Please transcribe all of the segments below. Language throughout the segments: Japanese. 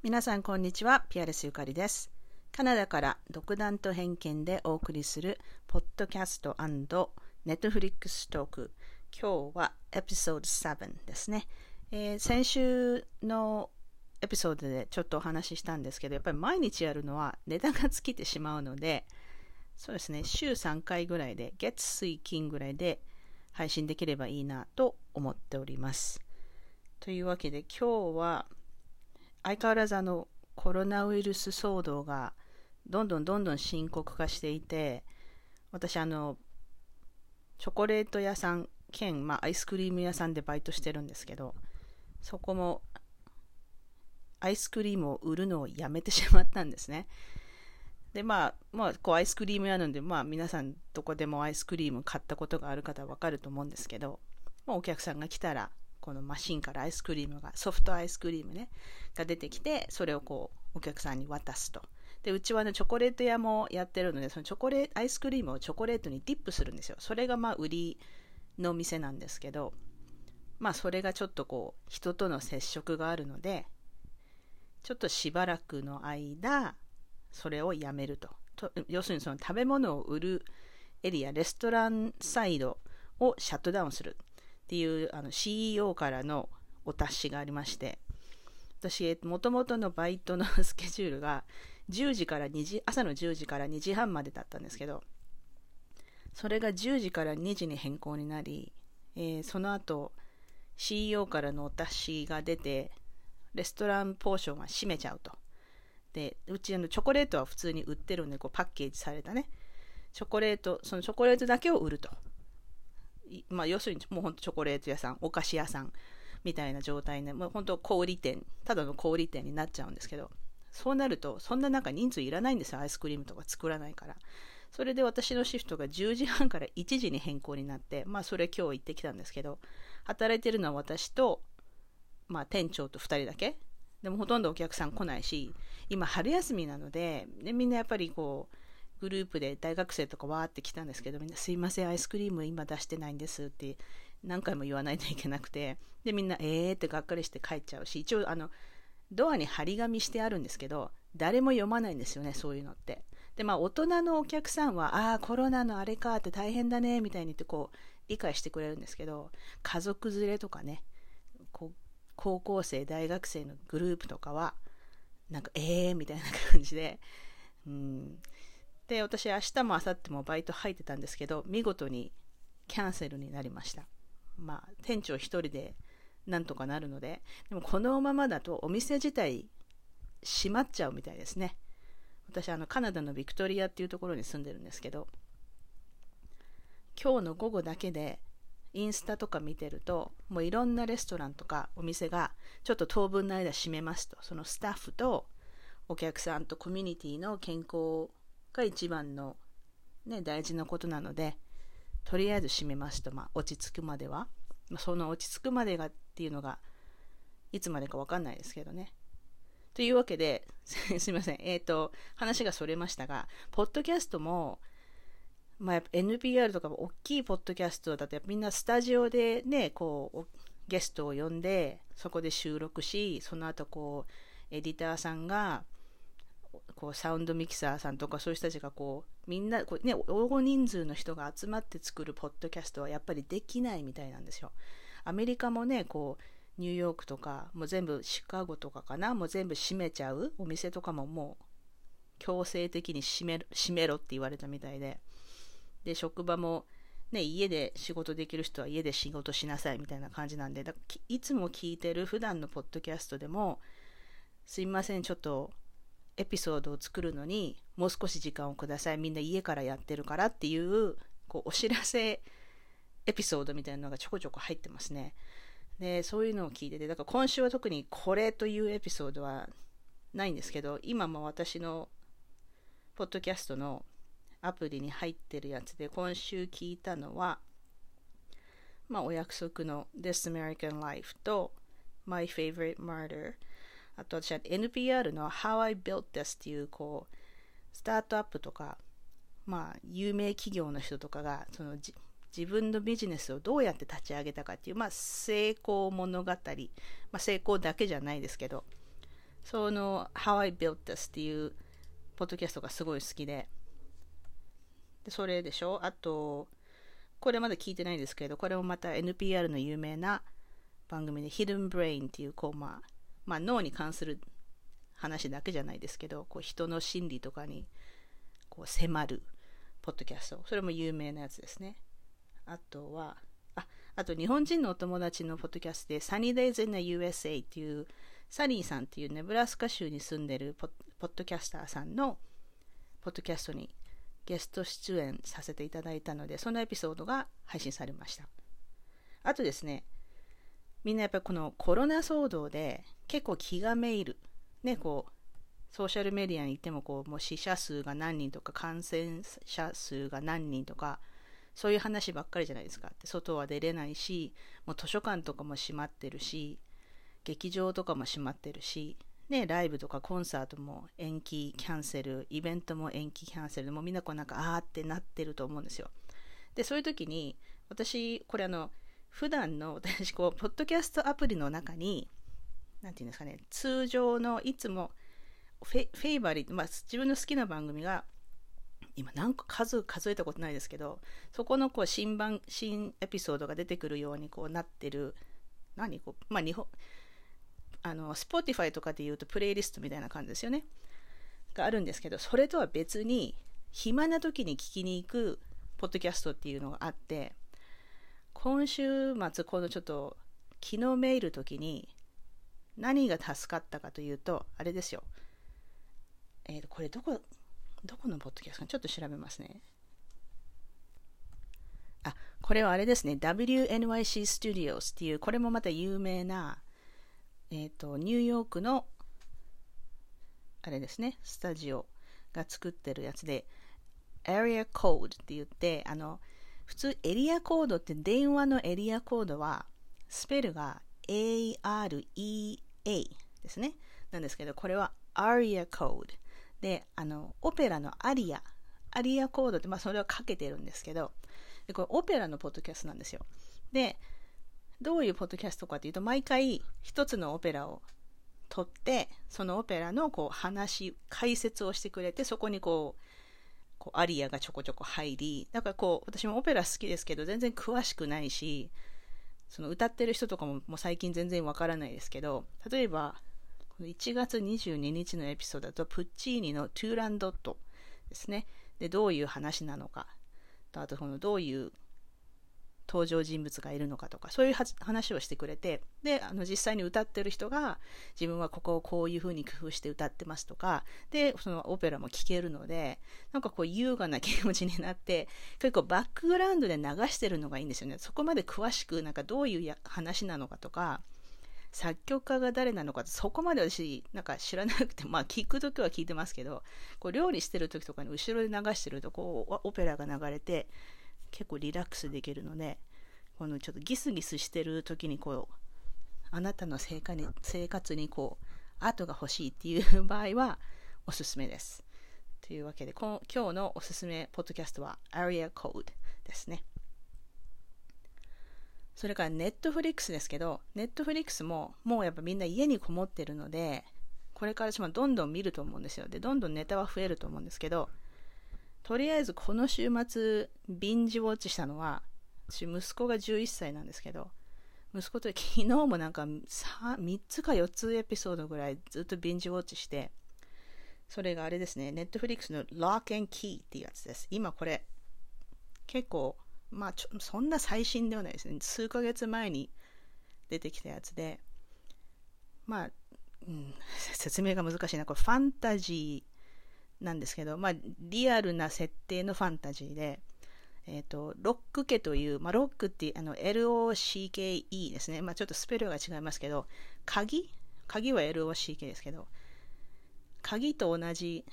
皆さんこんにちは。ピアレスゆかりです。カナダから独断と偏見でお送りするポッドキャストネットフリックストーク。今日はエピソード7ですね、えー、先週のエピソードでちょっとお話ししたんですけどやっぱり毎日やるのは値段が尽きてしまうのでそうですね。週3回ぐらいで月水金ぐらいで配信できればいいなと思っております。というわけで今日は相変わらずあのコロナウイルス騒動がどんどんどんどん深刻化していて私あのチョコレート屋さん兼、まあ、アイスクリーム屋さんでバイトしてるんですけどそこもアイスクリームを売るのをやめてしまったんですね。でまあ、まあ、こうアイスクリーム屋なんで、まあ、皆さんどこでもアイスクリーム買ったことがある方はわかると思うんですけど、まあ、お客さんが来たらこのマシンからアイスクリームが、ソフトアイスクリームね、が出てきて、それをこう、お客さんに渡すと。で、うちはね、チョコレート屋もやってるので、そのチョコレート、アイスクリームをチョコレートにディップするんですよ。それがまあ、売りの店なんですけど、まあ、それがちょっとこう、人との接触があるので、ちょっとしばらくの間、それをやめると。と要するにその食べ物を売るエリア、レストランサイドをシャットダウンする。っていうあの CEO からのお達しがありまして私もともとのバイトの スケジュールが10時から2時朝の10時から2時半までだったんですけどそれが10時から2時に変更になり、えー、その後 CEO からのお達しが出てレストランポーションは閉めちゃうと。でうちのチョコレートは普通に売ってるんでこうパッケージされたね。チョコレートそのチョコレートだけを売ると。まあ、要するにもうほんとチョコレート屋さん、お菓子屋さんみたいな状態で、もう本当小売店、ただの小売店になっちゃうんですけど、そうなると、そんな中人数いらないんですよ、アイスクリームとか作らないから。それで私のシフトが10時半から1時に変更になって、まあそれ今日行ってきたんですけど、働いてるのは私と、まあ店長と2人だけ。でもほとんどお客さん来ないし、今春休みなので、でみんなやっぱりこう、グループで大学生とかわーって来たんですけどみんなすいませんアイスクリーム今出してないんですって何回も言わないといけなくてでみんなえーってがっかりして帰っちゃうし一応あのドアに張り紙してあるんですけど誰も読まないんですよねそういうのって。でまあ大人のお客さんはああコロナのあれかって大変だねみたいに言ってこう理解してくれるんですけど家族連れとかね高校生大学生のグループとかはなんかええー、みたいな感じでうん。で、私、明日も明後日もバイト入ってたんですけど、見事にキャンセルになりました。まあ、店長1人でなんとかなるので、でもこのままだとお店自体閉まっちゃうみたいですね。私、あの、カナダのビクトリアっていうところに住んでるんですけど、今日の午後だけで、インスタとか見てると、もういろんなレストランとかお店が、ちょっと当分の間閉めますと、そのスタッフとお客さんとコミュニティの健康が一番の、ね、大事なことなので、とりあえず閉めますと、まあ、落ち着くまでは、ま、その落ち着くまでがっていうのが、いつまでかわかんないですけどね。というわけで、すいません。えっ、ー、と、話がそれましたが、ポッドキャストも、まあ、NPR とか大きいポッドキャストだとみんなスタジオでね、こう、ゲストを呼んで、そこで収録し、その後こう、エディターさんが、こうサウンドミキサーさんとかそういう人たちがこうみんなこう、ね、大人数の人が集まって作るポッドキャストはやっぱりできないみたいなんですよ。アメリカもねこうニューヨークとかもう全部シカゴとかかな？もう全部閉めちゃう？お店とかももう強制的に閉め閉めろって言われたみたいで。で職場もね、家で仕事できる人は家で仕事しなさいみたいな感じなんで、だいつも聞いてる普段のポッドキャストでも、すいません、ちょっとエピソードを作るのにもう少し時間をください。みんな家からやってるからっていうこうお知らせエピソードみたいなのがちょこちょこ入ってますね。でそういうのを聞いててだから今週は特にこれというエピソードはないんですけど今も私のポッドキャストのアプリに入ってるやつで今週聞いたのはまあお約束の This American Life と My Favorite Murder あと私は NPR の How I Built This っていうこうスタートアップとかまあ有名企業の人とかがその自分のビジネスをどうやって立ち上げたかっていう、まあ、成功物語、まあ、成功だけじゃないですけどその How I Built This っていうポッドキャストがすごい好きで、でそれでしょ？あと、これまだ聞いてないんですけど、これもまた NPR の有名な番組で Hidden Brain っていうこう、まあ、まあ、脳に関する話だけじゃないですけど、こう人の心理とかにこう迫るポッドキャスト。それも有名なやつですね。あとは、あ、あと日本人のお友達のポッドキャストで Sunny Days in the USA っていうサニーさんっていうネブラスカ州に住んでるポッドキャスターさんのポッドキャストにゲスト出演させていただいたので、そのエピソードが配信されました。あとですね、みんなやっぱりこのコロナ騒動で結構気がめいる。ね、こう、ソーシャルメディアに行ってもこう、もう死者数が何人とか感染者数が何人とか、そういう話ばっかりじゃないですか。外は出れないし、もう図書館とかも閉まってるし、劇場とかも閉まってるし、ね、ライブとかコンサートも延期、キャンセル、イベントも延期、キャンセル、もうみんなこうなんか、あーってなってると思うんですよ。で、そういう時に、私、これあの、普段の私、こう、ポッドキャストアプリの中に、なんていうんですかね、通常のいつもフェフェイバリット、まあ、自分の好きな番組が、今何個数数えたことないですけど、そこのこう新番、新エピソードが出てくるようにこうなってる、何こう、まあ日本、あの、Spotify とかで言うとプレイリストみたいな感じですよね。があるんですけど、それとは別に、暇な時に聞きに行くポッドキャストっていうのがあって、今週末、このちょっと、昨日メール時に、何が助かったかというと、あれですよ。えー、と、これどこ、どこのポッドキャストかちょっと調べますね。あ、これはあれですね。WNYC Studios っていう、これもまた有名な、えっ、ー、と、ニューヨークの、あれですね、スタジオが作ってるやつで、Area Code って言って、あの、普通エリアコードって電話のエリアコードは、スペルが AREA ですね。なんですけど、これは ARIA Code。で、あの、オペラのアリア、アリアコードって、まあそれをかけてるんですけど、でこれオペラのポッドキャストなんですよ。で、どういうポッドキャストかというと、毎回一つのオペラを撮って、そのオペラのこう話、解説をしてくれて、そこにこう、こうアリアがちょこちょこ入り、だからこう、私もオペラ好きですけど、全然詳しくないし、その歌ってる人とかももう最近全然わからないですけど、例えば、1月22日のエピソードだと、プッチーニのトゥーランドットですね。で、どういう話なのか。とあと、このどういう登場人物がいるのかとか、そういう話をしてくれて、で、あの、実際に歌ってる人が、自分はここをこういう風に工夫して歌ってますとか、で、そのオペラも聴けるので、なんかこう優雅な気持ちになって、結構バックグラウンドで流してるのがいいんですよね。そこまで詳しく、なんかどういう話なのかとか、作曲家が誰なのかそこまで私、なんか知らなくて、まあ聞くときは聞いてますけど、こう料理してるときとかに後ろで流してると、こう、オペラが流れて、結構リラックスできるので、このちょっとギスギスしてる時にこう、あなたの生活に生活にこう、アートが欲しいっていう場合はおすすめです。というわけで、今日のおすすめポッドキャストは Area Code ですね。それからネットフリックスですけど、ネットフリックスももうやっぱみんな家にこもってるので、これからどんどん見ると思うんですよ。で、どんどんネタは増えると思うんですけど、とりあえずこの週末、ビンジウォッチしたのは、私息子が11歳なんですけど、息子と昨日もなんか 3, 3つか4つエピソードぐらいずっとビンジウォッチして、それがあれですね、ネットフリックスの Lock and Key っていうやつです。今これ、結構、まあちょ、そんな最新ではないですね。数ヶ月前に出てきたやつで、まあ、うん、説明が難しいな。これファンタジー、なんですけど、まあ、リアルな設定のファンタジーで、えっ、ー、と、ロック家という、まあ、ロックってあの、LOCKE ですね。まあ、ちょっとスペルが違いますけど、鍵？鍵は LOCK ですけど、鍵と同じ、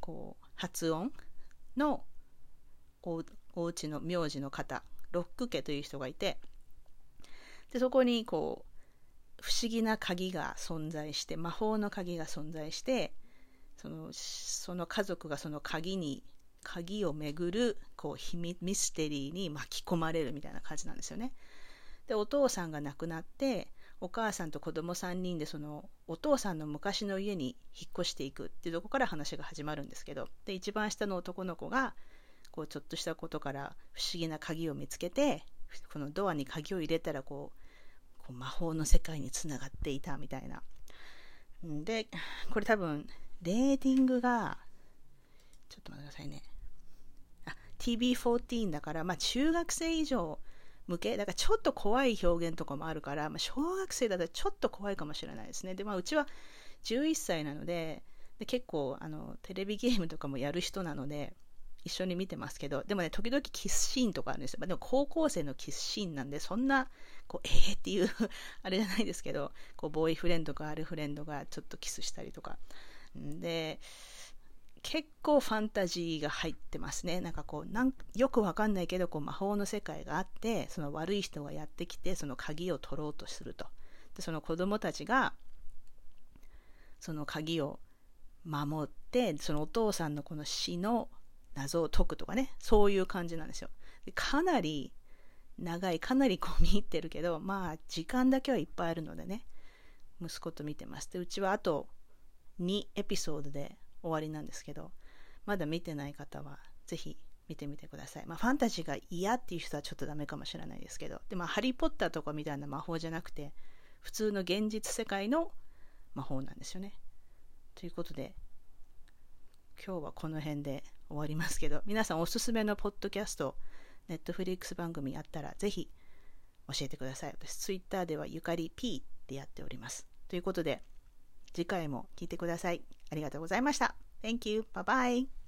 こう、発音のおお家の名字の方、ロック家という人がいて、で、そこに、こう、不思議な鍵が存在して、魔法の鍵が存在して、そのその家族がその鍵に鍵をめぐるこう秘密ミステリーに巻き込まれるみたいな感じなんですよね。でお父さんが亡くなってお母さんと子供3人でそのお父さんの昔の家に引っ越していくっていうとこから話が始まるんですけどで一番下の男の子がこうちょっとしたことから不思議な鍵を見つけてこのドアに鍵を入れたらこうこう魔法の世界につながっていたみたいなでこれ多分レーティングがちょっと待ってくださいね。あ TB14 だからまあ中学生以上向けだからちょっと怖い表現とかもあるから、まあ、小学生だったらちょっと怖いかもしれないですね。で、まあ、うちは11歳なのでで結構あのテレビゲームとかもやる人なので一緒に見てますけどでもね時々キスシーンとかあるんですよ、まあ、でも高校生のキスシーンなんでそんなこうえーっていうあれじゃないですけどこうボーイフレンドかガールフレンドがちょっとキスしたりとか。で結構ファンタジーが入ってますね。なんかこう、なんよくわかんないけど、こう魔法の世界があって、その悪い人がやってきて、その鍵を取ろうとすると。で、その子供たちが、その鍵を守って、そのお父さんのこの死の謎を解くとかね、そういう感じなんですよ。でかなり長い、かなりこう見入ってるけど、まあ、時間だけはいっぱいあるのでね、息子と見てます。で、うちはあと2エピソードで終わりなんですけど、まだ見てない方はぜひ見てみてください。まあ、ファンタジーが嫌っていう人はちょっとダメかもしれないですけど、でも、ハリー・ポッターとかみたいな魔法じゃなくて、普通の現実世界の魔法なんですよね。ということで、今日はこの辺で終わりますけど、皆さんおすすめのポッドキャスト、ネットフリックス番組あったら、ぜひ教えてください。私、ツイッターではゆかり P ってやっております。ということで、次回も聞いてください。ありがとうございました。Thank you. Bye bye.